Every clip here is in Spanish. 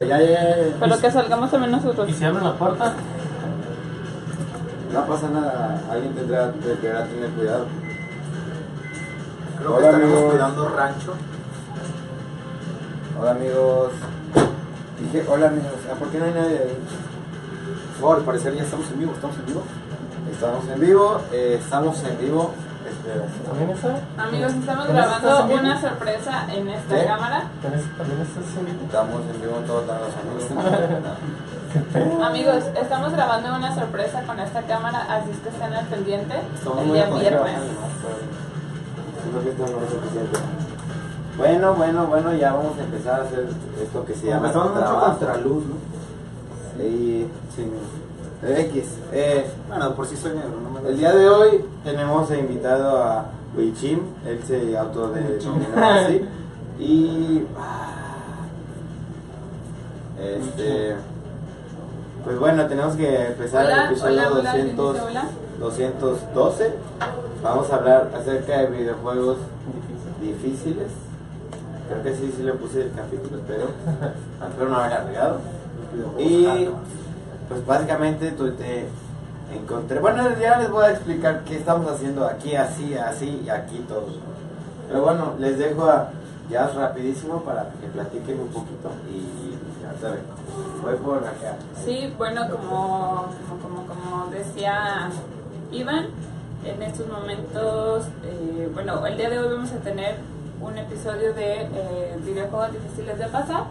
Ya, ya, ya. Pero que salgamos también nosotros. ¿Y si abren la puerta? No pasa nada, alguien tendrá deberá tener cuidado. Creo Hola, que estaremos amigos. cuidando rancho. Hola amigos. Dije, hola amigos. Ah, ¿Por qué no hay nadie ahí? Oh, al parecer ya estamos en vivo, estamos en vivo. Estamos en vivo, eh, estamos en vivo. Espera. ¿También esa? Amigos, estamos ¿Pero estás grabando una sorpresa en esta ¿Qué? cámara. ¿También también estás en vivo? Estamos en vivo en todos lados, amigos. Amigos, estamos grabando una sorpresa con esta cámara, así es que estén al pendiente Estamos el día viernes. trabajando más, pero siento que esto no es suficiente. Bueno, bueno, bueno, ya vamos a empezar a hacer esto que se llama Empezamos mucho trabajo. contra luz, ¿no? Y, Sí, mira. X. Eh, Bueno, por si soy negro, no me El día de hoy tenemos invitado a Wichim, él se autodenominó así. Y. Este. Pues bueno, tenemos que empezar Hola, el episodio hola, hola, ¿quién 200, dice hola? 212. Vamos a hablar acerca de videojuegos difíciles. Creo que sí, sí le puse el capítulo, espero. Espero no haberla regado. Y pues básicamente tú te encontré. Bueno, ya les voy a explicar qué estamos haciendo aquí, así, así y aquí todos. Pero bueno, les dejo a Jazz rapidísimo para que platiquen un poquito y ya saben. Voy por acá. Sí, bueno, como, como, como, decía Iván, en estos momentos, eh, bueno, el día de hoy vamos a tener un episodio de eh, videojuegos difíciles de pasar.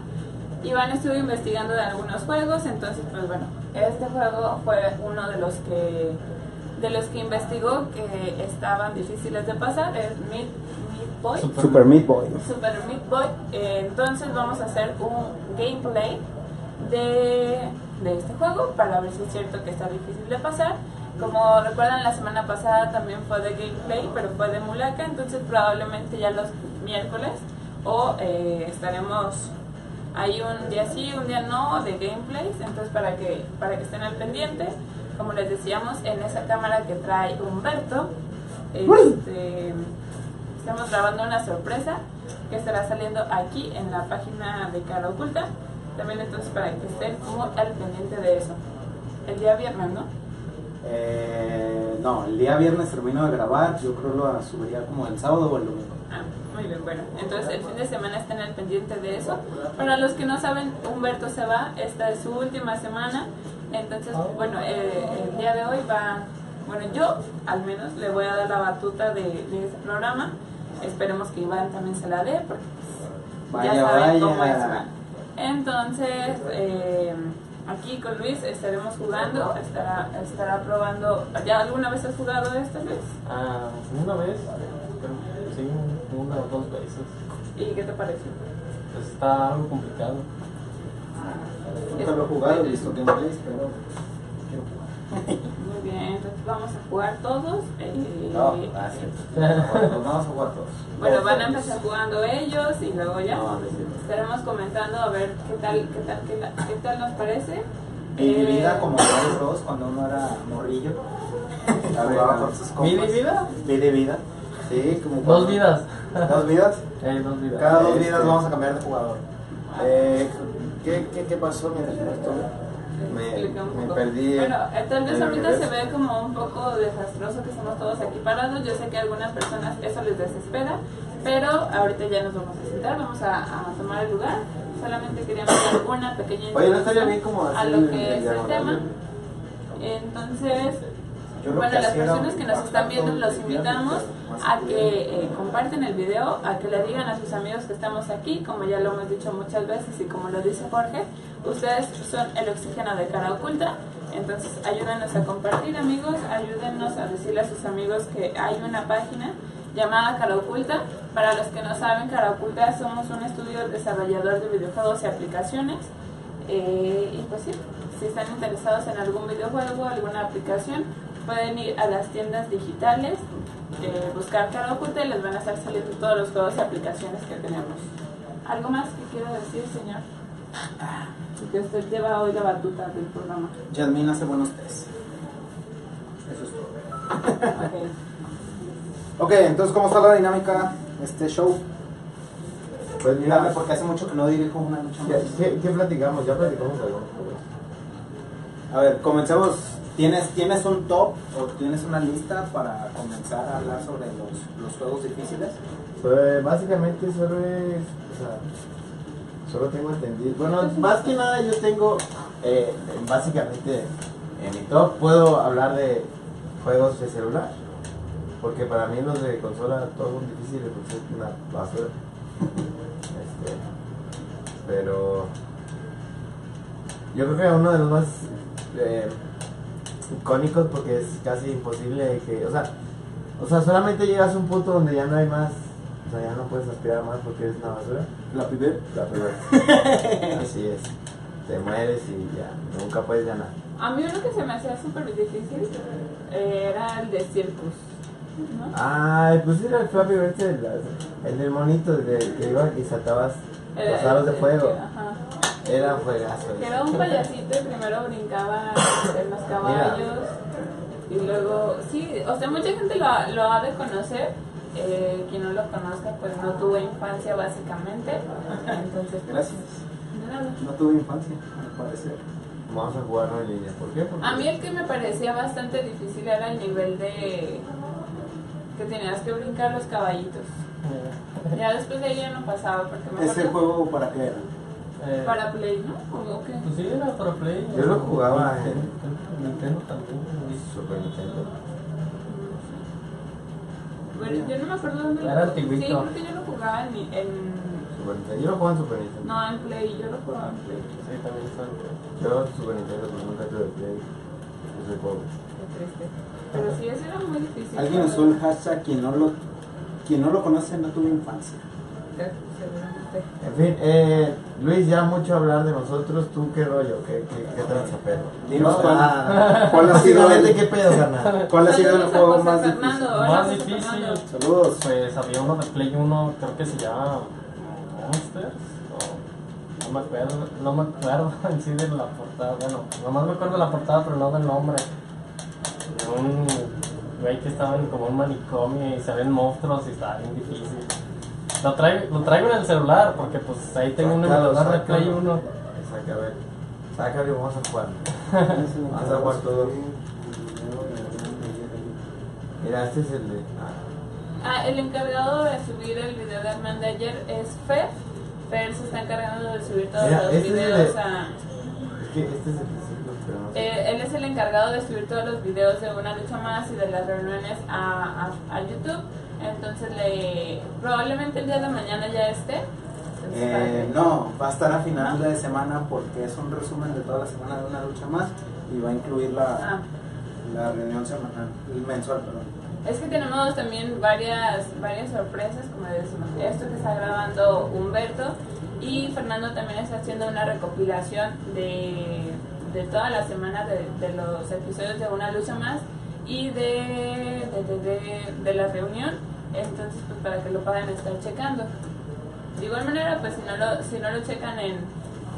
Iván estuvo investigando de algunos juegos, entonces, pues bueno, este juego fue uno de los que de los que investigó que estaban difíciles de pasar, es Meat, Meat Boy. Super Meat Boy. Super Meat Boy. Eh, entonces vamos a hacer un gameplay de, de este juego para ver si es cierto que está difícil de pasar. Como recuerdan, la semana pasada también fue de gameplay, pero fue de Mulaka, entonces probablemente ya los miércoles o eh, estaremos ahí un día sí, un día no de gameplays, entonces para que, para que estén al pendiente, como les decíamos, en esa cámara que trae Humberto, este, estamos grabando una sorpresa que estará saliendo aquí en la página de Cara Oculta. También entonces para que estén muy al pendiente de eso. El día viernes, ¿no? Eh, no, el día viernes termino de grabar, yo creo lo subiría como el sábado o el domingo. Ah, muy bien, bueno. Entonces el fin de semana estén al pendiente de eso. Para los que no saben, Humberto se va, esta es su última semana. Entonces, bueno, eh, el día de hoy va, bueno, yo al menos le voy a dar la batuta de, de ese programa. Esperemos que Iván también se la dé, porque pues, ya Vaya, saben cómo es. Entonces, eh, aquí con Luis estaremos jugando, estará, estará probando. ¿Ya alguna vez has jugado esto, Luis? Ah, una vez, sí, una o dos veces. ¿Y qué te pareció? Pues está algo complicado. Nunca lo he jugado, he visto gameplays, pero quiero jugar. Muy bien, entonces vamos a jugar todos. eh, No, gracias. Vamos a jugar todos. bueno, van a empezar jugando ellos y luego ya No, estaremos comentando a ver qué tal, qué tal, qué, tal- qué tal nos parece. Mi Eh, vida como Mario Bros cuando uno era morrillo. A ver, con sus ¿Vida y compas. vida? Vida y vida. Sí, como Dos vidas. Dos vidas. Eh, dos vidas. Cada dos Este. vidas vamos a cambiar de jugador. Eh, ¿qué, qué, ¿Qué pasó? Me, me, me poco. perdí. Bueno, eh, tal vez ahorita se ve como un poco desastroso que estamos todos aquí parados. Yo sé que a algunas personas eso les desespera, pero ahorita ya nos vamos a sentar, vamos a, a tomar el lugar. Solamente queríamos dar una pequeña Oye, ¿no estaría introducción bien como a así lo que es el tema. Entonces, bueno, las personas que nos están viendo los invitamos a que eh, comparten el video, a que le digan a sus amigos que estamos aquí, como ya lo hemos dicho muchas veces y como lo dice Jorge, ustedes son el oxígeno de cara oculta, entonces ayúdenos a compartir amigos, ayúdenos a decirle a sus amigos que hay una página llamada Cara Oculta. Para los que no saben, Cara Oculta somos un estudio desarrollador de videojuegos y aplicaciones. Eh, y pues sí, si están interesados en algún videojuego, alguna aplicación, pueden ir a las tiendas digitales, eh, buscar Cara Oculta y les van a estar saliendo todos los juegos y aplicaciones que tenemos. ¿Algo más que quiero decir, señor? Que usted lleva hoy la batuta del programa. Yasmin hace buenos test. Eso es todo. Ok. Ok, entonces, ¿cómo está la dinámica de este show? Pues mira, porque hace mucho que no dirijo una lucha ¿qué, más. qué, qué platicamos? Ya platicamos algo. A ver, comencemos. ¿Tienes, ¿Tienes un top o tienes una lista para comenzar a hablar sobre los, los juegos difíciles? Pues básicamente solo es. Solo tengo entendido. Bueno, más que nada yo tengo. eh, básicamente en mi top puedo hablar de juegos de celular. Porque para mí los de consola todos son difíciles porque es una basura. Este, pero. Yo creo que uno de los más eh, icónicos porque es casi imposible que. O sea, o sea, solamente llegas a un punto donde ya no hay más. O sea, ya no puedes aspirar más porque es una basura. La primera. La primera. Así es. Te mueres y ya, nunca puedes ganar. A mí uno que se me hacía súper difícil eh, era el de Circus. ¿no? Ay, pues era el Flappy Bird, el, el del monito de, que iba y saltabas los aros de fuego. que- ajá. Era un juegazo. Que era un payasito y primero brincaba en los caballos y luego, sí, o sea, mucha gente lo, lo ha de conocer. eh, quien no lo conozca, pues no tuvo infancia básicamente. Entonces, pues, Gracias. No tuve infancia, al parecer. Vamos a jugarlo en línea. ¿Por qué? Porque A mí el que me parecía bastante difícil era el nivel de que tenías que brincar los caballitos. Ya después de ahí ya no pasaba porque me ¿Ese acuerdo juego para qué era? Eh, para Play, ¿no? ¿O qué? Pues sí, era para Play. Yo lo jugaba en- Nintendo, Nintendo también. Super Nintendo. Bueno, yo no me acuerdo dónde lo Era Sí, antiguito. porque yo lo jugaba en, en Super Nintendo. Yo lo jugaba en Super Nintendo. no en Play, yo lo jugaba en Play. Sí, también está. Yo Super Nintendo, pues nunca tuve Play. Yo soy pobre. Qué triste. Pero sí, ese era muy difícil. Alguien usó el hashtag quien no lo, quien no lo conoce no tuvo infancia. Seguramente. En fin, eh, Luis, ya mucho hablar de nosotros. ¿Tú qué rollo? ¿Qué, qué, qué tranza, perro? Dinos No, cuál- ah, cuál ha sido el- ¿qué pedo, carnal? ¿Cuál ha sido el juego más difícil? Más difícil. Saludos. Pues había uno de Play 1, creo que se llama Monsters. o- no me acuerdo, no me acuerdo en sí de la portada. Bueno, nomás me acuerdo de la portada, pero no del nombre. De un güey que estaba en como un manicomio y se ven monstruos y estaba bien difícil. Lo traigo, lo traigo en el celular porque pues ahí tengo un Sácalo, emulador de. Play 1. Saca, a ver. Sácalo y vamos a jugar. Vamos a jugar todos. Mira, este es el de. Ah, Ah, el encargado de subir el video de de ayer es Fer. Fer se está encargando de subir todos Mira, los este es el videos de- a... es que este es el de ciclos, pero no sé. Eh, él es el encargado de subir todos los videos de una lucha más y de las reuniones a, a, a YouTube. Entonces le probablemente el día de mañana ya esté. Eh, no, va a estar a final de semana porque es un resumen de toda la semana de una lucha más y va a incluir la, Ah, la reunión semanal, mensual, perdón. es que tenemos también varias, varias sorpresas, como decimos, esto que está grabando Humberto y Fernando también está haciendo una recopilación de, de toda la semana de, de los episodios de Una Lucha Más y de, de- de la reunión, entonces pues para que lo puedan estar checando. De igual manera, pues si no lo, si no lo checan en,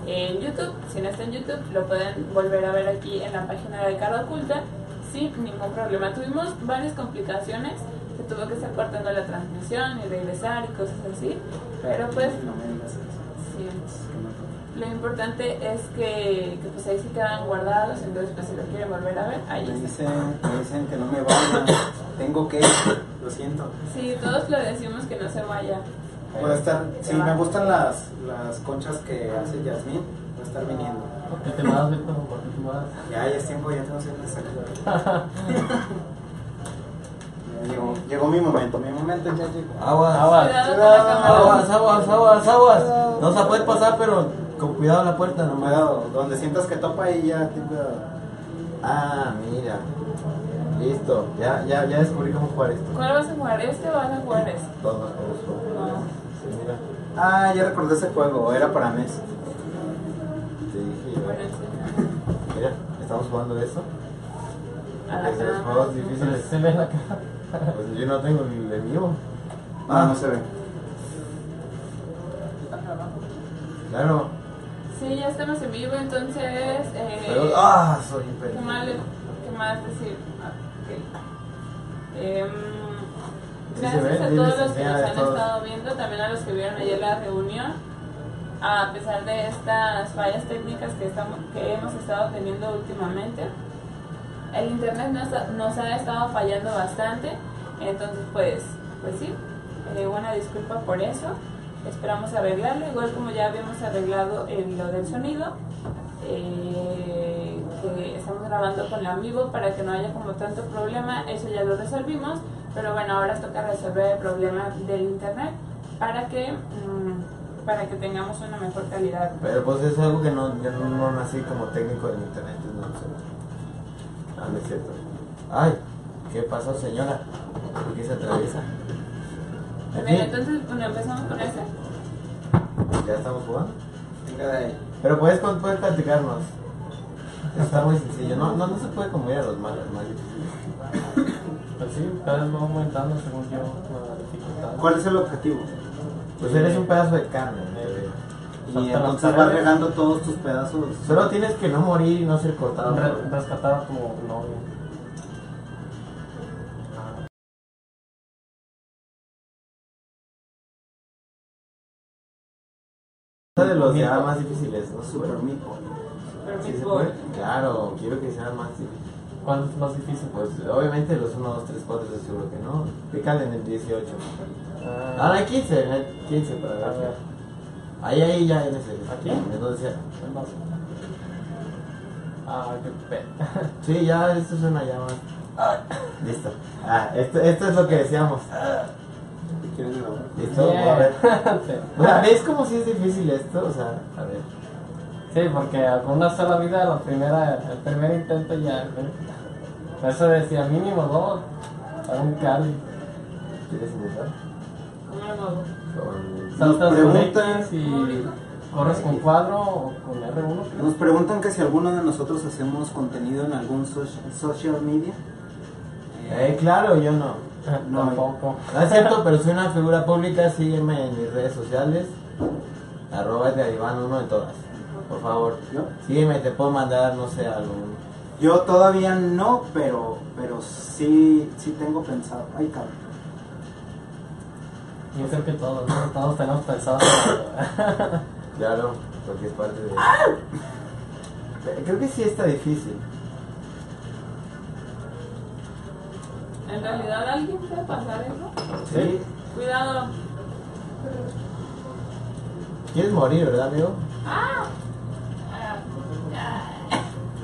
en YouTube, si no está en YouTube, lo pueden volver a ver aquí en la página de Cara Oculta sin ningún problema. Tuvimos varias complicaciones, se tuvo que estar cortando la transmisión y regresar y cosas así, pero pues sí, lo importante es que, que pues ahí se quedan guardados, entonces pues si lo quieren volver a ver, ahí Me dicen, me dicen que no me vaya, tengo que ir, lo siento. Sí, todos lo decimos que no se vaya. Voy a estar, Se sí, va. me gustan las, las conchas que hace Yasmin, voy a estar viniendo. ¿Por qué te vas, Víctor? ¿Por qué te vas? Ya, ya es tiempo, ya tengo que. Ya llegó, llegó mi momento, mi momento ya llegó. Aguas. Aguas. Aguas, aguas, aguas, aguas. No se puede pasar, pero con cuidado la puerta nomás. Cuidado, donde sientas que topa ahí ya, ten cuidado. Ah, mira. Listo. Ya, ya, ya descubrí cómo jugar esto. ¿Cuál vas a jugar? ¿Este o vas a jugar este? Todos todos. No. Sí, mira. Ah, ya recordé ese juego, era para NES. Te dije, Bueno, sí. mira, estamos jugando eso. Es de los juegos difíciles. se ve la cara. Pues yo no tengo el de mío. Ah, no se ve. Claro. Sí, ya estamos en vivo, entonces. Eh, Pero, ah, soy ¿qué, impedido. más, le- ¿Qué más decir? Ok. Em, Gracias a todos los que nos han estado viendo, también a los que vieron ayer la reunión. A pesar de estas fallas técnicas que, estamos, que hemos estado teniendo últimamente, el internet nos, ha- nos ha estado fallando bastante. Entonces, pues, pues sí, eh, una disculpa por eso. Esperamos arreglarlo, igual como ya habíamos arreglado lo del sonido. eh, estamos grabando con la amigo para que no haya como tanto problema, eso ya lo resolvimos, pero bueno, ahora toca resolver el problema del internet para que mm, para que tengamos una mejor calidad. Pero pues es algo que no, yo no, no nací como técnico en internet, no sé. Ah, no es cierto. Ay, ¿qué pasó señora? ¿Por qué se atraviesa? En Bien, entonces, bueno, empezamos con ese. ya estamos jugando. Venga de ahí. Pero puedes, con- puedes platicarnos. Está muy sencillo. No, no, no se puede como ir a los malos, más difíciles. Pues sí, cada vez va aumentando según yo la dificultad. ¿Cuál es el objetivo? Pues eres un pedazo de carne. bebé. Y Salta las entonces vas regando todos tus pedazos. Solo tienes que no morir y no ser cortado. Re- rescatar a tu novio. Uno de los ya más difíciles, ¿no? Super Boy. Pero Sí. Claro, quiero que sea más difícil. ¿Cuál es más difícil? Pues obviamente los 1, 2, 3, 4 es seguro que no. Pícale en el 18. Ah, no, Ah, hay 15, en el 15 para ver. Ahí, ahí, ya en ese. ¿Aquí? En donde sea. Ah, qué pe. Sí, ya, esto suena ya más. Listo. Ah, esto, esto es lo que decíamos. ¿Quieres grabar? Listo, a ver. O sea, ¿ves cómo si es difícil esto? O sea, a ver. Sí, porque con una sola vida, la primera, el primer intento ya. Por eso decía mínimo dos. Para un Cali. ¿Quieres. Saltas con preguntan- y corres con cuadro o con R1. creo. Nos preguntan que si alguno de nosotros hacemos contenido en algún soci- social media. Eh, claro, yo no. No, Tampoco. No es cierto, pero soy una figura pública. Sígueme en mis redes sociales. Arroba de Iván uno en todas. Por favor. ¿Yo? Sígueme, te puedo mandar, no sé, algún. Yo todavía no, pero pero sí sí tengo pensado. Ay, cabrón. Yo creo que todos, ¿no? todos tenemos pensado. Claro, porque es parte de. Creo que sí está difícil. En realidad, ¿alguien puede pasar eso? Sí. Cuidado. ¿Quieres morir, verdad, amigo? ¡Ah!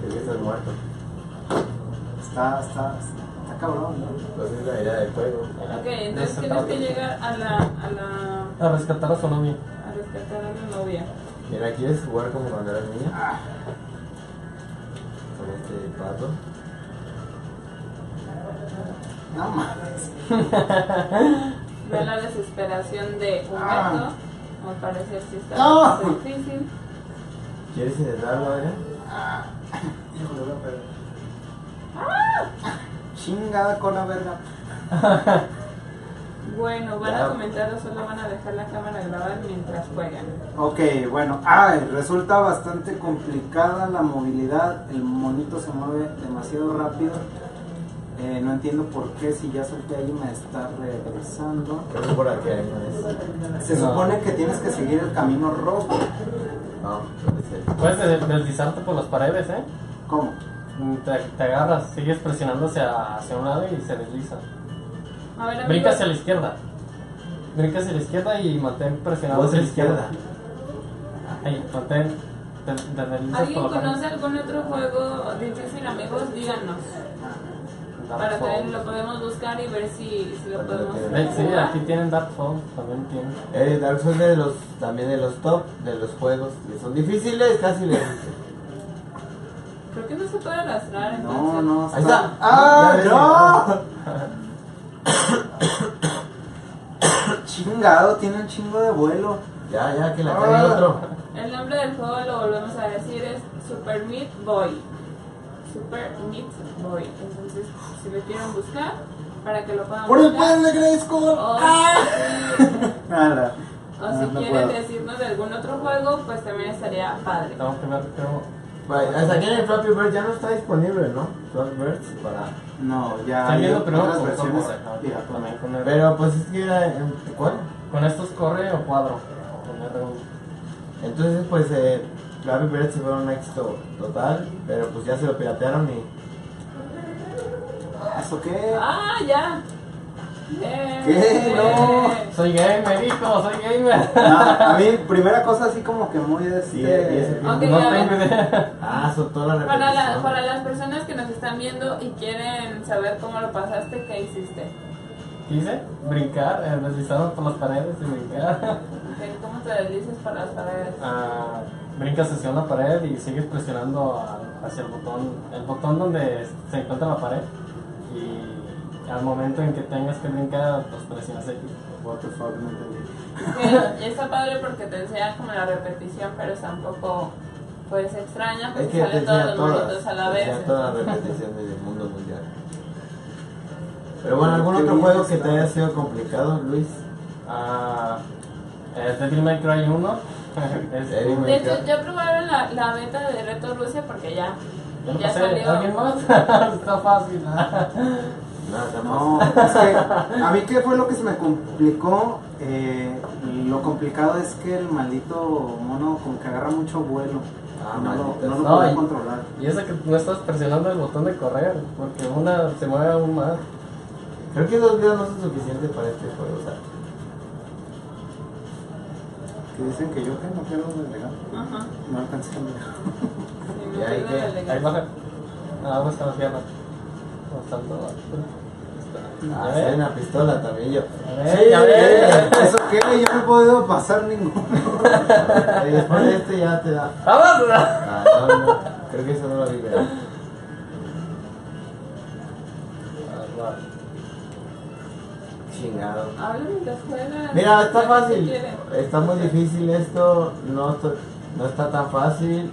Creo que estás muerto. Está, está, está cabrón, ¿no? Pues es la idea del juego. Ok, entonces tienes que llegar a la, a la, A rescatar a su novio. a rescatar a la novia. Mira, ¿quieres jugar como cuando eras niña? Con este pato. No mames. Ve la desesperación de un Ah. gato. Al parecer sí está No. difícil. ¿Quieres intentarlo, Adrián? Híjole, voy a perder. Chingada cola verga. Bueno, van Ya. a comentar o solo van a dejar la cámara grabar mientras juegan. Ok, bueno, ay, resulta bastante complicada la movilidad. El monito se mueve demasiado rápido. Eh, no entiendo por qué si ya solté ahí me está regresando. Que por aquí es. Se No. supone que tienes que seguir el camino rojo. No. Puedes de- deslizarte por las paredes, ¿eh? ¿Cómo? Te, te agarras, sigues presionando hacia, hacia un lado y se desliza. A ver, Brinca hacia la izquierda. Brinca hacia la izquierda y mantén presionado Vos hacia a la izquierda. Ahí, mantén. Te, te deslizas ¿Alguien conoce algún otro juego difícil, amigos? Díganos. Dark Para Souls. lo podemos buscar y ver si, si lo podemos lo Ve, Sí, jugar. aquí tienen Dark Souls, también tienen. Eh, Dark Souls de los, también de los top, de los juegos que son difíciles, casi le Creo que no se puede arrastrar entonces. No, no. Ahí está. ¡Ah, no! Chingado, tiene un chingo de vuelo. Ya, ya, que la cague el otro. El nombre del juego lo volvemos a decir es Super Meat Boy. Super Meat Boy. Entonces, si lo quieren buscar, para que lo puedan ¡Por el pan de Grayskull! O, Nada. o si no quieren puedo. decirnos de algún otro juego, pues también estaría padre. Tengo que ver, creo. Vaya, Hasta aquí en el Flappy Bird ya no está disponible, ¿no? Flappy Birds para... No, ya hay otras versiones Pero pues es que era... en- ¿Cuál? con estos corre o cuadro. Con R1. Entonces pues eh, Flappy Bird se fue un éxito total, pero pues ya se lo piratearon y... ¿Eso qué? Ah, ya. Eh, ¿Qué? No. Soy gamer, hijo, soy gamer. No, a mí, primera cosa así como que muy de Sí, este... Ok, no tengo idea. Ah, soltó la Para, la- para las personas que nos están viendo y quieren saber cómo lo pasaste, ¿qué hiciste? ¿Qué hice? Brincar, eh, deslizarme por las paredes y brincar. Ok, ¿Cómo te deslices para las paredes? Ah, brincas hacia una pared y sigues presionando a- hacia el botón, el botón donde se encuentra la pared. Y al momento en que tengas que brincar, pues presionas X. What the fuck, no entendí. Que está padre porque te enseñan como la repetición, pero es un poco pues extraña Es porque que te salen todos enseña los monitos a la vez. enseña las entonces- repeticiones del mundo mundial. Pero bueno, ¿algún otro juego que está. te haya sido complicado, Luis? Ah, eh, Devil May Cry 1. De hecho, ya probaron la, la beta de Reto Rusia porque ya, ya salió. ¿Alguien más? Está fácil. No, es que a mí qué fue lo que se me complicó. Eh, lo complicado es que el maldito mono como que agarra mucho vuelo. Ah, no, maldito lo, no lo Ay. controlar. Y eso que no estás presionando el botón de correr, porque una se mueve aún más. Creo que dos videos no son suficientes para este juego, o sea. Que dicen que yo que no quiero delegar. Ajá. No alcancé a ver. Sí, ¿Y ahí delegar. Ahí baja. Ah, ¿dónde está la sierra? ¿Dónde está todo? Ah, sí, hay ves. una pistola también yo. Ya ves, ya ves. ¿Eso qué? Yo no he podido pasar ninguno. Y después de este ya te da. ¡Vamos! Ah, no, no. Creo que eso no lo vi, ¿verdad? Chingado. Habla mientras juegas. Mira, está fácil. Está muy difícil esto. No, está- no está tan fácil.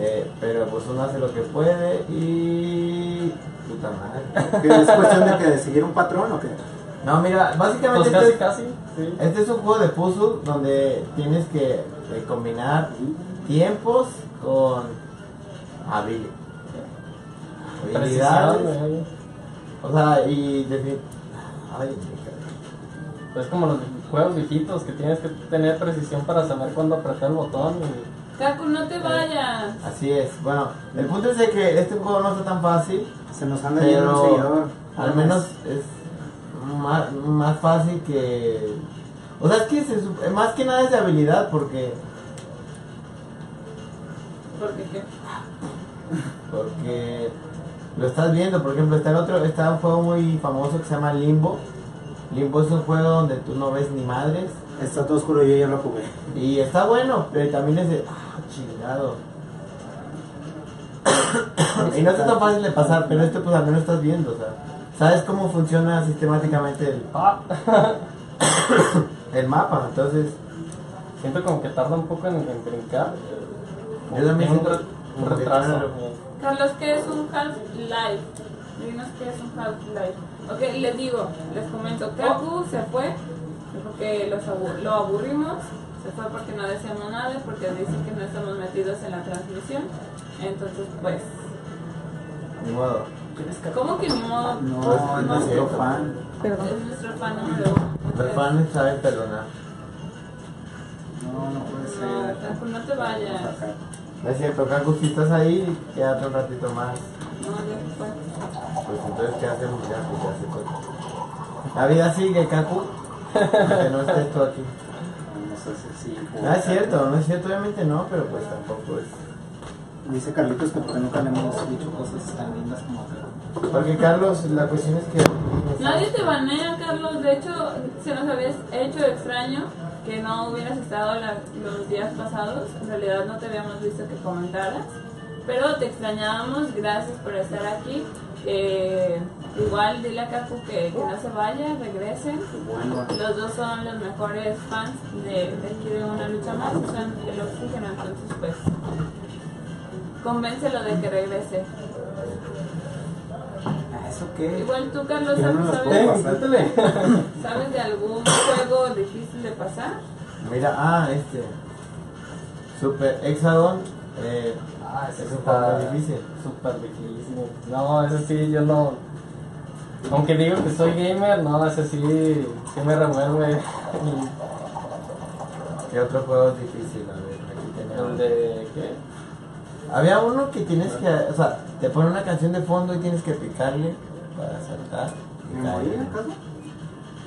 eh, pero pues uno hace lo que puede y. Puta madre. ¿Que ¿Es cuestión de que de seguir un patrón o qué? No, mira, básicamente Pues este, casi, es, casi. Sí. este es un juego de puzzle donde tienes que eh, combinar tiempos con habil- habilidades. O sea, y Ay, me cago. Es como los juegos viejitos que tienes que tener precisión para saber cuándo apretar el botón. Y... Cacu, no te vayas. Así es. Bueno, el punto es de que este juego no está tan fácil, Se nos anda yendo un seguidor. al menos es más, más fácil que... O sea, es que se más que nada es de habilidad porque... Porque qué. Porque lo estás viendo, por ejemplo, está el otro, está un juego muy famoso que se llama Limbo. Limbo es un juego donde tú no ves ni madres Está todo oscuro, yo ya lo jugué. y está bueno, pero también es de ah, chingado. y no está tan fácil de pasar, pero este pues al menos estás viendo, o sea, sabes cómo funciona sistemáticamente el, Ah, el mapa, entonces siento como que tarda un poco en, en brincar. Yo también un, re- un retraso. Carlos, ¿qué es un Half-Life? Dinos qué es un Half-Life. Ok, les digo, les comento. Kaku se fue porque los abu- lo aburrimos. Se fue porque no decíamos nada, porque dicen que no estamos metidos en la transmisión. Entonces, pues, ni modo. ¿cómo que ni modo? No, Pues, es no es nuestro fan. Es nuestro fan número uno. Los fans saben perdonar. No, no puede No, ser. Kaku, no te vayas. No es cierto, Kaku, si estás ahí, quédate un ratito más. No. Pues entonces, ¿qué hacemos? Ya, pues ya se. La vida sigue, Kaku. Aunque no estés tú aquí. No sé si sí. No es cierto, no es cierto, obviamente no, pero pues tampoco es. Dice Carlitos que porque nunca le hemos dicho cosas tan lindas como acá. Porque Carlos, la cuestión es que. Nadie te banea, Carlos. De hecho, se nos había hecho extraño que no hubieras estado la- los días pasados. En realidad no te habíamos visto que comentaras. Pero te extrañábamos. Gracias por estar aquí. Eh, igual dile a Kaku que, que no se vaya, regresen. Los dos son los mejores fans de, de aquí de Una Lucha Más. Son el oxígeno. Entonces, pues, convéncelo de que regrese. ¿A ¿eso qué? Igual tú, Carlos, no ¿sabes? ¿Sabes de algún juego difícil de pasar? Mira, ah, este. Super Hexagon. Eh, Ah, ese Es un está juego muy difícil. Súper difícil. No, ese sí, yo no. Aunque digo que soy gamer, no, ese sí, sí me remueve. ¿Qué otro juego es difícil? A ver, aquí tenemos. El de. ¿Qué? Había uno que tienes que, o sea, te pone una canción de fondo y tienes que picarle para saltar. y ¿Me morí acaso?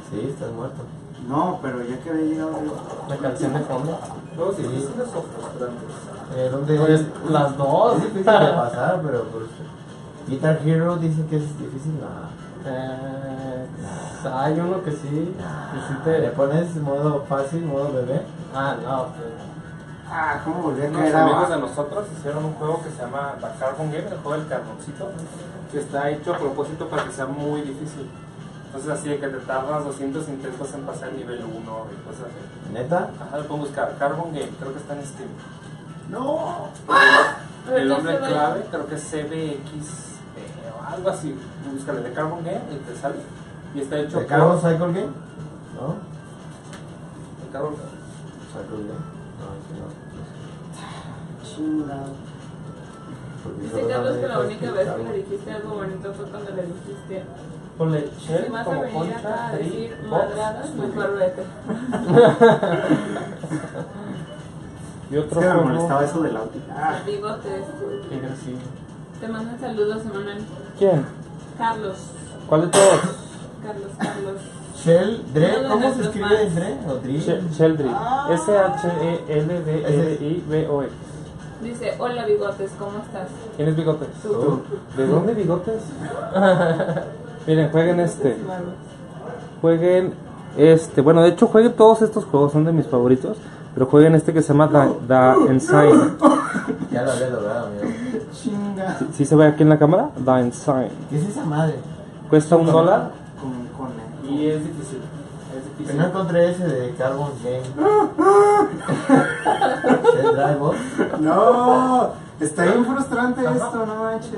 Sí, estás muerto. No, pero ya que había llegado yo. La canción de fondo. ¿Juegos difíciles o frustrantes? Eh, ¿dónde Pues las dos. Es difícil de pasar, pero pues. Guitar Hero dicen que es difícil. No. Eh, hay uno que sí. Que sí Le te. pones modo fácil, modo bebé. Ah, no, pues. Ah, ¿cómo volví a Unos amigos de nosotros hicieron un juego que se llama The Carbon Game, el juego del carboncito, que está hecho a propósito para que sea muy difícil. Entonces así de que te tardas 200 intentos en pasar el nivel 1 y cosas así. ¿Neta? Ajá, lo pueden buscar, Carbon Game, creo que está en Steam. No. El no nombre clave creo que es CBX o algo así. Búscale de Carbon Game y te sale. Y está hecho ¿De Carbon Cycle Game? ¿No? de Carbon Cycle Game. Porque Dice Carlos que la única vez que le dijiste algo bonito fue cuando le dijiste Ponle si vas a como venir acá concha, a tri, decir madradas, mejor vete. Y Es otro que me molestaba eso del auto. Ah, Bigotes. Qué agresivo. Te mandan saludos, Emanuel. ¿Quién? Carlos. ¿Cuál de todos? Carlos, Carlos. Shell, Dre, ¿cómo se escribe. Dre? ¿O Dre? Shel- Sheldry. Ah. S-H-E-L-D-R-I-B-O-X. Dice, hola Bigotes, ¿cómo estás? ¿Quién es Bigotes? Tú. ¿De dónde Bigotes? Miren, jueguen este. Jueguen este. Bueno, de hecho, jueguen todos estos juegos, son de mis favoritos. Pero jueguen este que se llama The, The Ensign. Ya lo había logrado, amigo. chinga. ¿Sí se ve aquí en la cámara? The Ensign. ¿Qué es esa madre? Cuesta un dólar. El- Y es difícil. Es Que difícil. no encontré ese de Carbon Game. Shell Drive Box. No, está bien frustrante esto, no manches.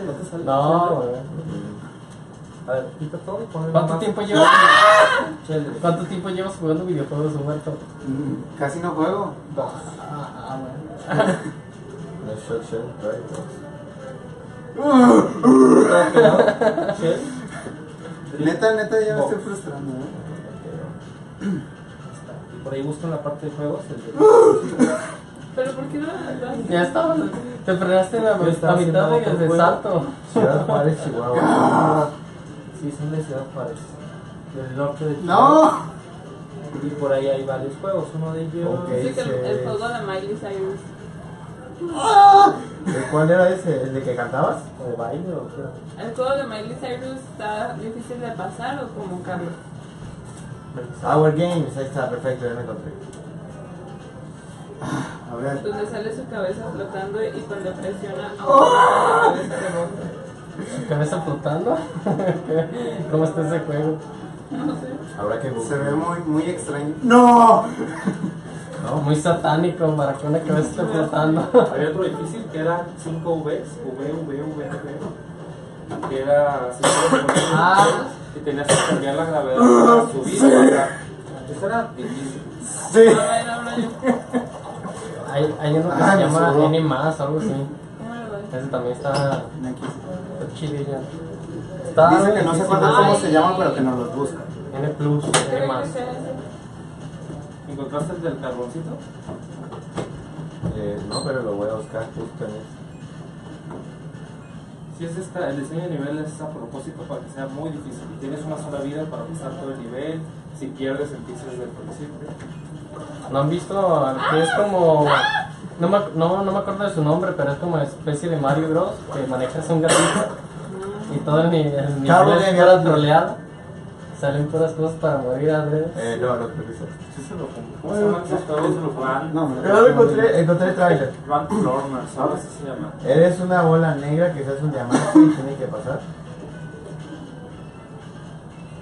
No, güey. A ver, quita todo y ponle ¿Cuánto más- tiempo llevas? ¿Cuánto tiempo llevas jugando videojuegos, Humberto? Mm, Casi no juego. Ah, bueno. No, Shell, Shell Drive Box. Shell. Neta, neta, ya me estoy frustrando. ¿eh? Y por ahí buscan la parte de juegos. el de- ¿Pero por qué no mandaste? Ya estabas. Te frenaste en la, estaba la mitad de, de salto. Ciudad Juárez, Chihuahua. Sí, son de Ciudad Juárez. Del norte de No, Y por ahí hay varios juegos. Uno de ellos. Ok. Dice que el, el juego de Miley Cyrus. ¿De ¿Cuál era ese? ¿El de que cantabas? ¿O de baile o qué? ¿El juego de Miley Cyrus está difícil de pasar o como Carlos? Our Games, ahí está, perfecto, ya me encontré. a ver. Donde sale su cabeza flotando y cuando presiona la cabeza rebota. ¿Su cabeza flotando? ¿Cómo está ese juego? No sé. Habrá que Se ve muy, muy extraño. ¡No! No, muy satánico para que una cabeza esté flotando. Había otro difícil que era 5 Vs, V, V, V, V, que era así que Ah. y tenías que cambiar la gravedad para subir y bajar. Eso era difícil. Sí. Hay, hay uno que Ah, se me llama. N más, algo así. Ese también está, Aquí. está chidilla. Está Dice que no se acuerda cómo se llama, pero que nos los busca. N plus, N más. ¿Encontraste el del carboncito? Eh, no, pero lo voy a buscar justo en este. Si es esta, el diseño de nivel es a propósito para que sea muy difícil. Tienes una sola vida para pasar todo el nivel. Si pierdes, empiezas desde el principio. ¿No han visto que es como... No me, no, no me acuerdo de su nombre, pero es como una especie de Mario Bros. que manejas un gatito y todo el, ni- el nivel es troleada. Salen puras cosas para morir a ver. Eh, no, no creo que sea. Sí se lo ¿Cómo se esos juegos? Run, No, lo encontré, encontré el trailer. Algo así se llama. Eres una bola negra que se hace un diamante y tiene que pasar.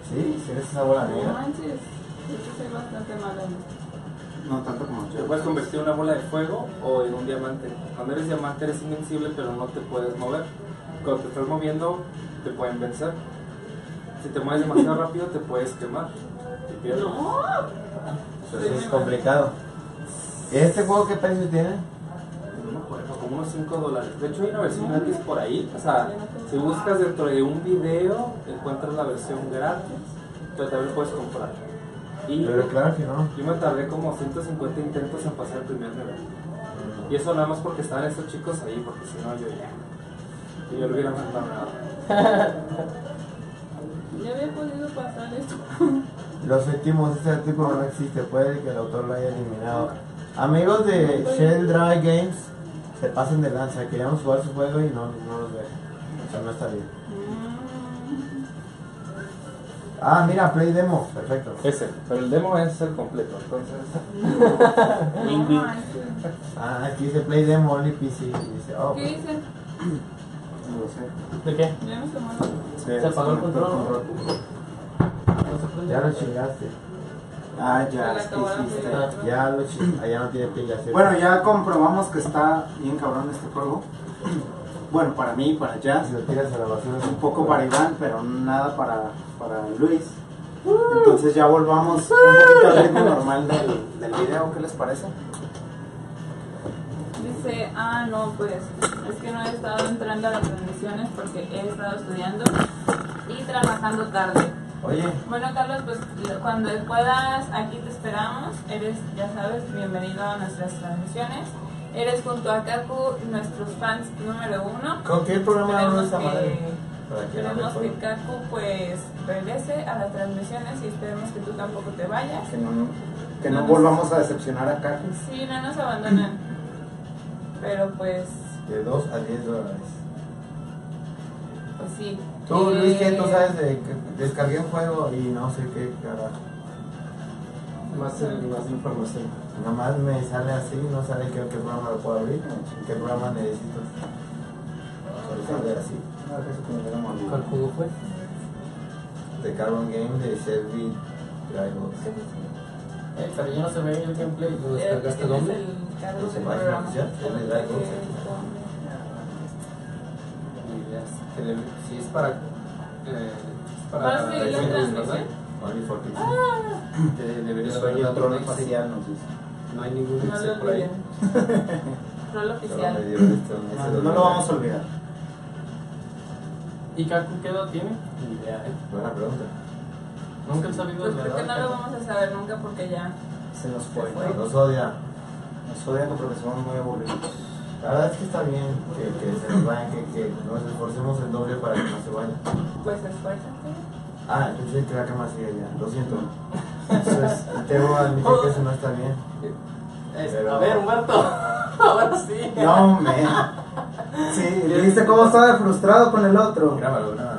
Sí, si eres esa bola No negra. manches. Yo soy bastante mala en esto. No tanto como Te yo. puedes convertir en una bola de fuego o en un diamante. Cuando eres diamante eres invencible pero no te puedes mover. Cuando te estás moviendo te pueden vencer. Si te mueves demasiado rápido te puedes quemar. Y pierdes. No. Eso es complicado. ¿Y este juego qué precio tiene? No me acuerdo. como unos 5 dólares. De hecho, hay una versión gratis por ahí. O sea, si buscas dentro de un video, encuentras la versión gratis, pero también puedes comprar. Y Pero claro que no. yo me tardé como 150 intentos en pasar el primer nivel. Y eso nada más porque estaban estos chicos ahí, porque si no yo ya. Y yo lo hubiera mandado nada. Ya había podido pasar esto. Lo sentimos, ese artículo no existe, puede que el autor lo haya eliminado. Amigos de Shell Dry Games, se pasen de lanza, queríamos jugar su juego y no, no los dejan. O sea, no está bien. Ah, mira, Play Demo, perfecto. Ese, pero el demo es el completo, entonces. Ah, aquí dice Play Demo, only PC. y dice, oh, ¿Qué dice? No lo sé. ¿De qué? Ya no se mueve. Se apagó el control. ya lo chingaste. Ah, ya, es que hiciste. Ya lo chingaste. Ah, ya no tiene pila. Bueno, ya comprobamos que está bien cabrón este juego. Bueno, para mí, para Jazz. Si lo tiras a la basura. Un poco para Iván, pero nada para, para Luis. Entonces ya volvamos un poquito al ritmo normal del, del video. ¿Qué les parece? Dice, ah, no, pues es que no he estado entrando a las transmisiones porque he estado estudiando y trabajando tarde. Oye, Bueno, Carlos, pues cuando puedas, aquí te esperamos. Eres, ya sabes, bienvenido a nuestras transmisiones. Eres junto a Kaku nuestros fans número uno. ¿con qué programa Esperemos esa madre? no esperemos que. Kaku pues regrese a las transmisiones y esperemos que tú tampoco te vayas. Que no, que no volvamos a decepcionar a Kaki. Sí, no nos abandonan. Pero pues, De 2 a 10 dólares. pues sí. Tú, Eh, Luis, que tú sabes de que descargué un juego y no sé qué carajo. Más, eh, más información. Nomás me sale así, no sale qué, qué programa lo puedo abrir, qué programa necesito. Solo sale así. ¿Cuál juego fue? De Carbon Game de Shelby Drivers. Eh, pero ya no se ve el gameplay. ¿Lo descargaste el Pues en del página oficial, el. Y ya, tele- Si es para. Eh, es para. ¿Vas a seguir la Windows, transmisión? ¿verdad? Only for PC. De- debería Soy haber el trono algún Excel. facial, nos dice. No hay ningún No Excel lo por ahí. Rol Solo me oficial. No, no lo vamos a olvidar. ¿Y Kaku qué edad tiene? Ni idea, ¿eh? Buena pregunta. Nunca he sabido Pues creo que no lo vamos a saber nunca porque ya. Se nos fue. fue. Nos odia. Nos odian porque somos muy aburridos. La verdad es que está bien que, que se nos vayan, que, que nos esforcemos el doble para que no se vayan. Pues esfuérzate. Ah, pensé que la cama sigue ya, lo siento. Entonces, debo admitir que eso no está bien. Pero- A ver, Humberto. Ahora sí. No, me. Sí, ¿viste cómo estaba frustrado con el otro? Grábalo, grábalo,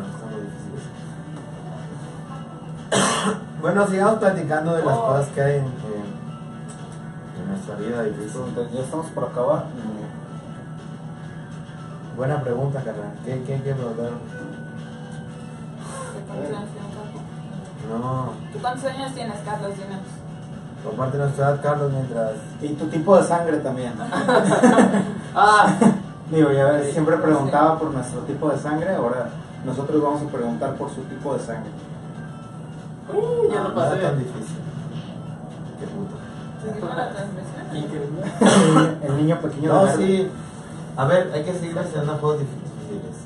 Bueno, sigamos platicando de las Oh. cosas que hay en, en- en nuestra vida difícil. Ya estamos por acabar. Buena pregunta, Carla. ¿Qué, qué, qué preguntaron? ¿Qué cuántos años tienes, Carlos? No, ¿Tú cuántos años tienes, Carlos? Dinos. comparte nuestra edad, Carlos, mientras. Y tu tipo de sangre también. ah, digo, ya ves, siempre preguntaba por nuestro tipo de sangre, ahora nosotros vamos a preguntar por su tipo de sangre. Uh, ya lo No era pasé. tan difícil. Qué puto. ¿Seguimos la transmisión? Increíble. El niño pequeño No, sí. A ver, hay que seguir haciendo juegos difíciles.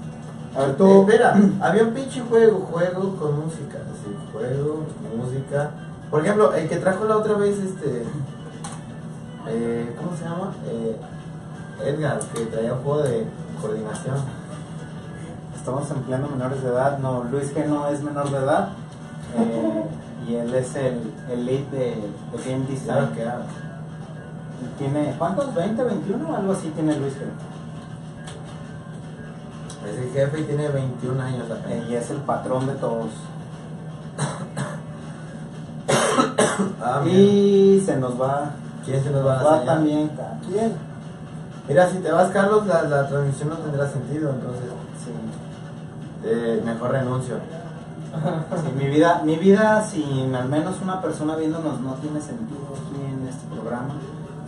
A ver, Eh, tú. espera, había un pinche juego, juego con música, así, juego, música. Por ejemplo, el que trajo la otra vez, este, eh, ¿cómo se llama? Eh, Edgar, que traía un juego de coordinación. Estamos empleando menores de edad. No, Luis que no es menor de edad. Eh, y él es el, el lead de, de Game Design. Que Tiene, ¿cuántos? ¿20, 21? Algo así tiene Luis, creo. Es el jefe y tiene 21 años Eh, apenas. y es el patrón de todos. Ah, y se nos va. ¿Quién se nos va va también. ¿Quién? Mira, si te vas, Carlos, la, la transmisión no tendrá sentido, entonces Sí. eh, mejor renuncio. Sí, mi vida, mi vida sin al menos una persona viéndonos no tiene sentido aquí en este programa,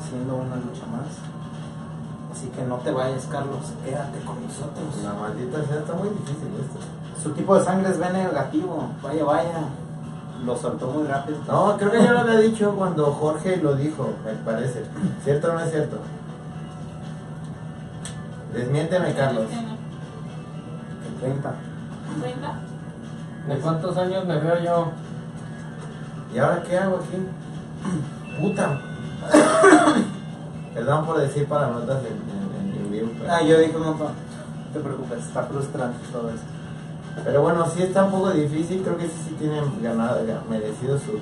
siendo una lucha más. Así que no te vayas, Carlos, quédate con nosotros. La maldita sea, está muy difícil esto. Su tipo de sangre es B negativo, vaya, vaya. Lo soltó muy rápido. No, creo que ya lo había dicho cuando Jorge lo dijo, me parece. ¿Cierto o no es cierto? Desmiénteme, Carlos. Tiene 30. 30. ¿De cuántos años me veo yo? ¿Y ahora qué hago aquí? Puta. Perdón por decir palabrotas en, en, en vivo, pero- Ah, yo dije un montón. No te preocupes, está frustrante todo esto. Pero bueno, sí está un poco difícil. Creo que sí, sí tienen ganado, ga- merecido su.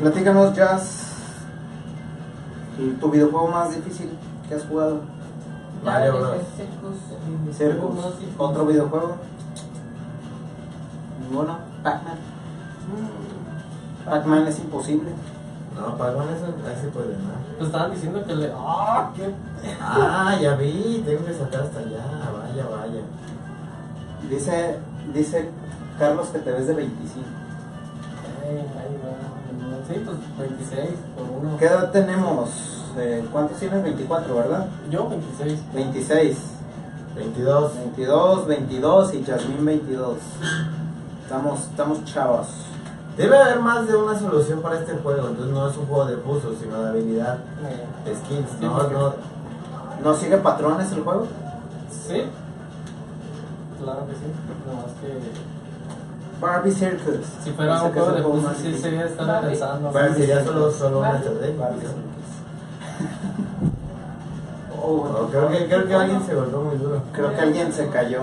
Platícanos, Jazz. ¿y ¿Tu videojuego más difícil que has jugado? Mario Bros. Circus. Circus. ¿Otro videojuego? Ninguno. Pac-Man. Pac-Man es imposible. No, para con eso, ahí se puede ganar. Te estaban diciendo que le. ¡Ah! ¡Qué Ah, ya vi, tengo que sacar hasta allá. Vaya, vaya. Dice, dice Carlos que te ves de 25. Ay, ay, no. Sí, pues 26 por uno. ¿Qué edad tenemos? Eh, ¿Cuántos tienes? 24, ¿verdad? Yo 26. 26. 22. 22, 22 y Jasmine 22. Estamos, estamos chavos. Debe haber más de una solución para este juego. Entonces no es un juego de puzzles, sino de habilidad, de. Sí, No, no. ¿No sigue patrones el juego? Sí. Claro que sí. Nomás que. Barbie Circus. Si fuera un juego de el juego puzzle, más sí sería estar Barbie. pensando. Bueno, sería solo, solo una estrategia. Barbie Circus. Oh, Oh, creo, que, creo que alguien se golpeó muy duro. creo que alguien se cayó.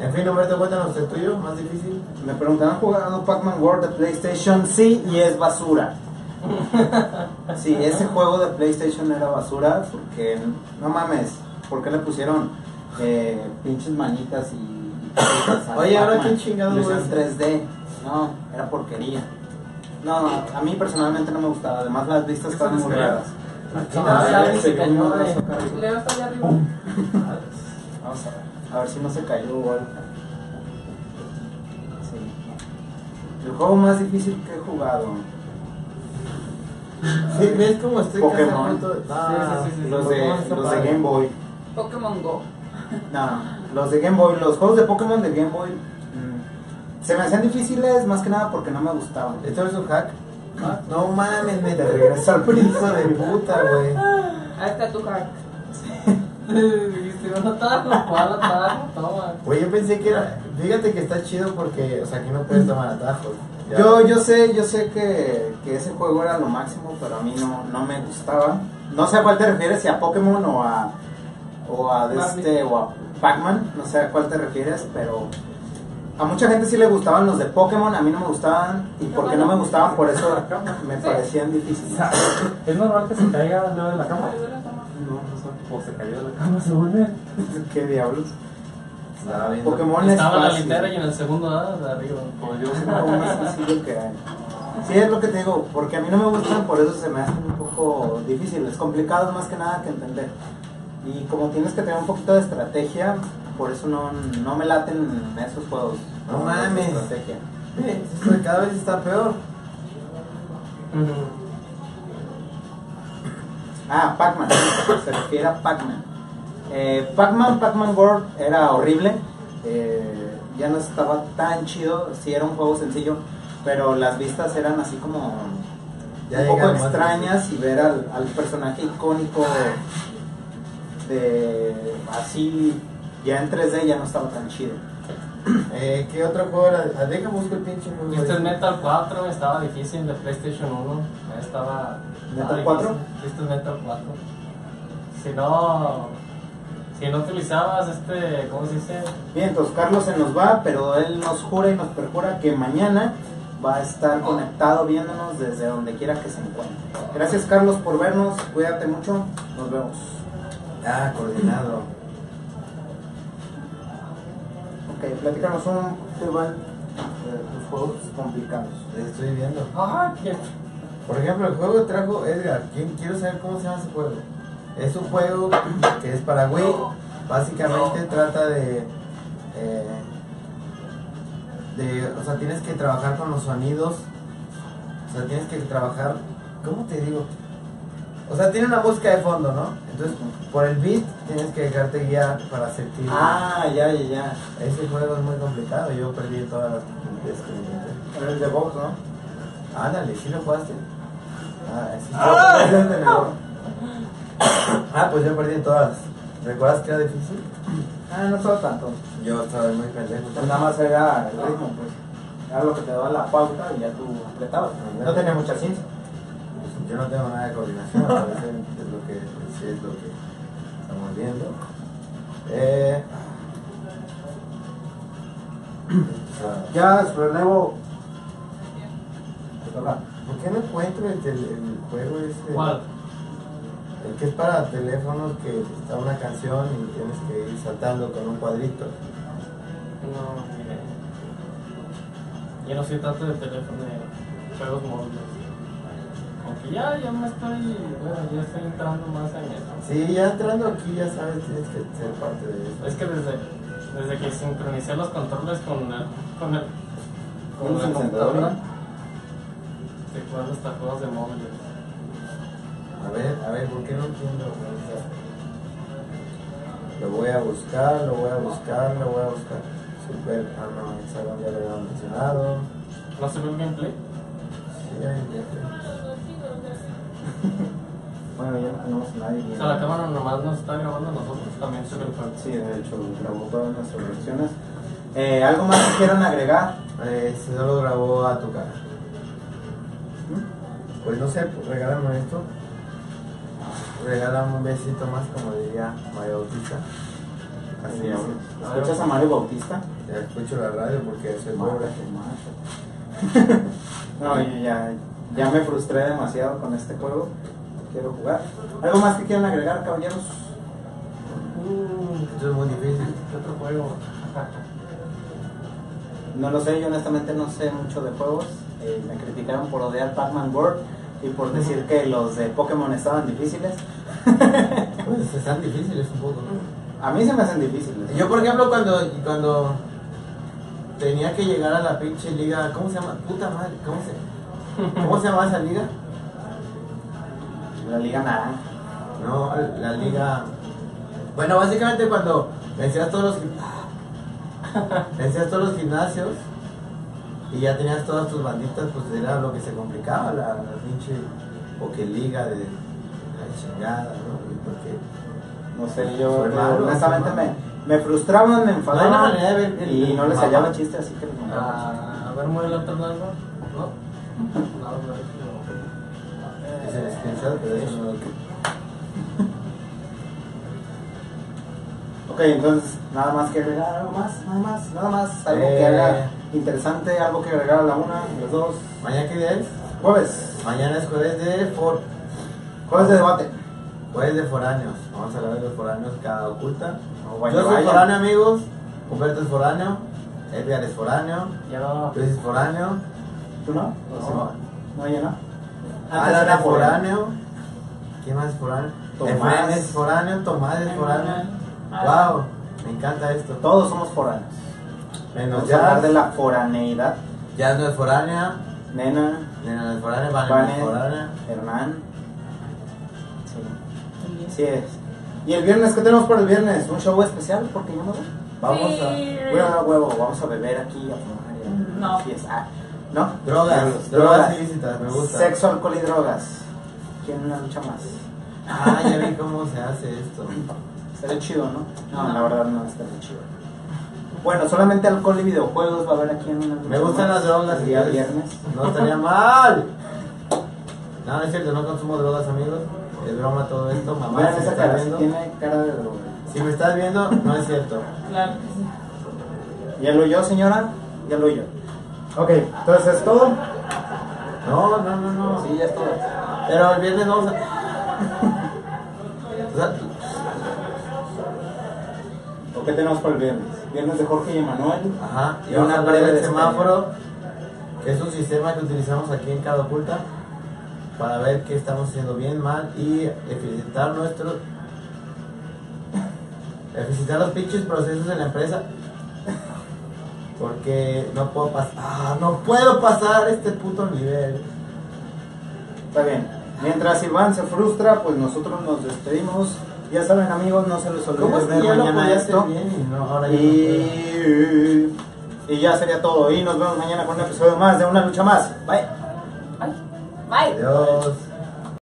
En fin, Humberto, cuéntanos el tuyo, más difícil. Me preguntan, ¿han jugado Pac-Man World de PlayStation? Sí, y es basura. Sí, ese juego de PlayStation era basura porque, no mames, ¿por qué le pusieron eh, pinches manitas y... y Oye, ahora quién chingado Y lo hicieron es? 3D. No, era porquería. No, a mí personalmente no me gustaba, además las vistas estaban arriba. Leo está allá arriba. Vamos a ver. A ver si no se cayó o algo. Sí. El juego más difícil que he jugado. Sí, ¿ves cómo estoy casi a Pokémon. punto? Ah, Sí, sí, sí, sí, Los de, los de. Game Boy. Pokémon Go. No, los de Game Boy. Los juegos de Pokémon de Game Boy mm, se me hacían difíciles más que nada porque no me gustaban. ¿Esto es un hack? No mames, me te regresa al hijo de puta, güey. Ahí está tu hack. Dijiste, no atajo, ¿cuál atajo? Toma. Güey, yo pensé que era. Fíjate que está chido porque, o sea, que no puedes tomar atajos. Ya. Yo, yo sé, yo sé que, que ese juego era lo máximo, pero a mí no, no me gustaba. No sé a cuál te refieres, si a Pokémon o a o a de este o a Pac-Man, no sé a cuál te refieres, pero a mucha gente sí le gustaban los de Pokémon, a mí no me gustaban y porque no me gustaban por eso me parecían difíciles. ¿Es normal que se caiga Leo de la cama? No, no sé. O se cayó de la cama, se vuelve. ¿Qué diablos? Estaba viendo. Pokémon es Estaba en la litera y en el segundo A de arriba. Como yo Es el juego más sencillo que hay. Sí, es lo que te digo, porque a mí no me gustan, por eso se me hacen un poco difíciles, complicados más que nada que entender. Y como tienes que tener un poquito de estrategia, por eso no, no me laten esos juegos. No esa mames. Estrategia. Cada vez está peor. Ah, Pac-Man, se refiere a Pac-Man. Eh, Pac-Man, Pac-Man World era horrible, eh, ya no estaba tan chido, sí era un juego sencillo, pero las vistas eran así como Ya un poco extrañas y ver al, al personaje icónico de así ya en 3D ya no estaba tan chido. Eh, ¿Qué otro juego era? Ah, Deja busco el pinche juego. Este es Metal 4, estaba difícil de PlayStation 1. Estaba. ¿Metal estaba 4? difícil. Este es Metal 4. Si no. Si no utilizabas este. ¿Cómo se dice? Bien, entonces Carlos se nos va, pero él nos jura y nos perjura que mañana va a estar conectado viéndonos desde donde quiera que se encuentre. Gracias Carlos por vernos, cuídate mucho, nos vemos. Ah, coordinado. Ok, platícanos un Iván, de tus juegos complicados. Estoy viendo. ¡Ah! ¿qué? Por ejemplo, el juego trajo Edgar. ¿Quién, quiero saber cómo se llama ese juego. Es un juego que es para Wii. Básicamente trata de, eh, de. O sea, tienes que trabajar con los sonidos. O sea, tienes que trabajar. ¿Cómo te digo? O sea, tiene una música de fondo, ¿no? Entonces, por el beat tienes que dejarte guiar para sentir. Ah, ya, ya, ya. Ese juego es muy complicado. Yo perdí todas las. Era el de Vox, ¿no? Ándale, ¿sí lo jugaste? Ah, ese es el de nuevo. Ah, pues yo perdí todas. ¿Recuerdas que era difícil? Ah, no estaba tanto. Yo estaba muy pendejo. Pues nada más era el ritmo, pues. Era lo que te daba la pauta y ya tú apretabas. No tenía mucha ciencia. Yo no tengo nada de coordinación, a veces es lo que, es lo que estamos viendo. Eh, Ya, relevo. ¿Por qué no encuentro el, tel- el juego ese? ¿Cuál? El que es para teléfonos que está una canción y tienes que ir saltando con un cuadrito. No, mire. Yo no soy tanto de teléfono de juegos móviles. Aunque ya, ya me estoy, bueno, ya estoy entrando más en eso. Sí, ya entrando aquí ya sabes, tienes que ser parte de eso. Es que desde, desde que sincronicé los controles con el, con el, con ¿Tienes la computadora, estoy jugando hasta juegos de móviles. A ver, a ver, ¿por qué no entiendo? Lo voy a buscar, lo voy a buscar, lo voy a buscar. Super, ah no, Hexagon ya lo habíamos mencionado. ¿No se ve el gameplay? Sí, ya, ya, Bueno, ya no tenemos a nadie. O sea, la cámara nomás nos está grabando a nosotros, también se ve el juego. Sí, de hecho, grabó todas nuestras reacciones. Eh, ¿Algo más que quieran agregar? Eh, no lo grabó a tu cara. Pues no sé, pues regálame esto. Regálame un besito más, como diría Mario Bautista. Así es. ¿Escuchas a Mario Bautista? Ya escucho la radio porque soy pobre. No, yo ya, ya me frustré demasiado con este juego. Quiero jugar. ¿Algo más que quieran agregar, caballeros? Esto es muy difícil. ¿Qué otro juego? No lo sé, yo honestamente no sé mucho de juegos. Eh, me criticaron por odiar Pac-Man World y por decir que los de Pokémon estaban difíciles. Pues están difíciles un poco. A mí se me hacen difíciles. Yo, por ejemplo, cuando, cuando tenía que llegar a la pinche liga, ¿cómo se llama? Puta madre, ¿cómo se, ¿cómo se llama esa liga? La Liga Naranja. No, la liga. Bueno, básicamente cuando vencías todos los vencías todos los gimnasios y ya tenías todas tus banditas, pues era lo que se complicaba, la, la pinche Liga de la chingada, ¿no? Y porque No sé, yo Fue malo, honestamente me, me frustraban, me enfadaban de y no les hallaba chiste, así que Ah, a ver, mueve la otra. ¿No? Es el screenshot, pero eso no. Ok, entonces, nada más que agregar, algo más, nada más, nada más, algo que Eh. haga interesante, algo que agregar a la una, a las dos. ¿Mañana qué día es? Jueves, Mañana es jueves de for... jueves de debate. jueves de foráneos. Vamos a hablar de los foráneos cada oculta. No, vaya, Yo soy vaya. foráneo, amigos. Humberto es foráneo. Edgar es foráneo. Ya no. Luis es foráneo. ¿Tú no? No. No, yo no. Alan era es foráneo. ¿Quién más es foráneo? Tomás. Es foráneo. Tomás es foráneo. Wow, me encanta esto. Todos somos foráneos. Menos Vamos a hablar de la foraneidad. Jazz no es foránea. Nena, Nena no es foránea. Vane no es foránea. Hernán. Sí. Así es. ¿Y el viernes qué tenemos para el viernes? ¿Un show especial? Porque yo no voy. Vamos Sí. a. Voy a dar huevo, vamos a beber aquí, a fumar y a No. fiesta. Ah, ¿No? Drogas. Drogas ilícitas, me gusta. Sexo, alcohol y drogas. ¿Quién una lucha más? Ah, ya vi cómo se hace esto. Estaría chido, ¿no? No, No. la verdad no estaría chido. Bueno, solamente alcohol y videojuegos va a haber aquí en una lucha Me gustan más las drogas. El día entonces viernes. No estaría mal. No, no es cierto, no consumo drogas, amigos. Es broma todo esto. Mamá, Vean si me esa estás cara, viendo, tiene cara de droga. si me estás viendo, no es cierto. Claro que sí. ¿Ya lo oyó, señora? Ya lo oyó. Ok, entonces es todo. No, no, no, no. Sí, ya es todo. Pero el viernes a. O sea, ¿O qué tenemos para el viernes? Viernes de Jorge y Emanuel. Ajá, y una breve semáforo, que es un sistema que utilizamos aquí en cada oculta para ver qué estamos haciendo bien, mal y eficientar nuestros. eficientar los pinches procesos de la empresa. Porque no puedo pasar. ¡Ah! No puedo pasar este puto nivel. Está bien. Mientras Iván se frustra, pues nosotros nos despedimos. Ya saben, amigos, no se les ¿Cómo olvide es que ver mañana esto. bien y no, ahora ya no puedo? Y... y ya sería todo. Y nos vemos mañana con un episodio más de Una Lucha Más. Bye. Bye. Adiós.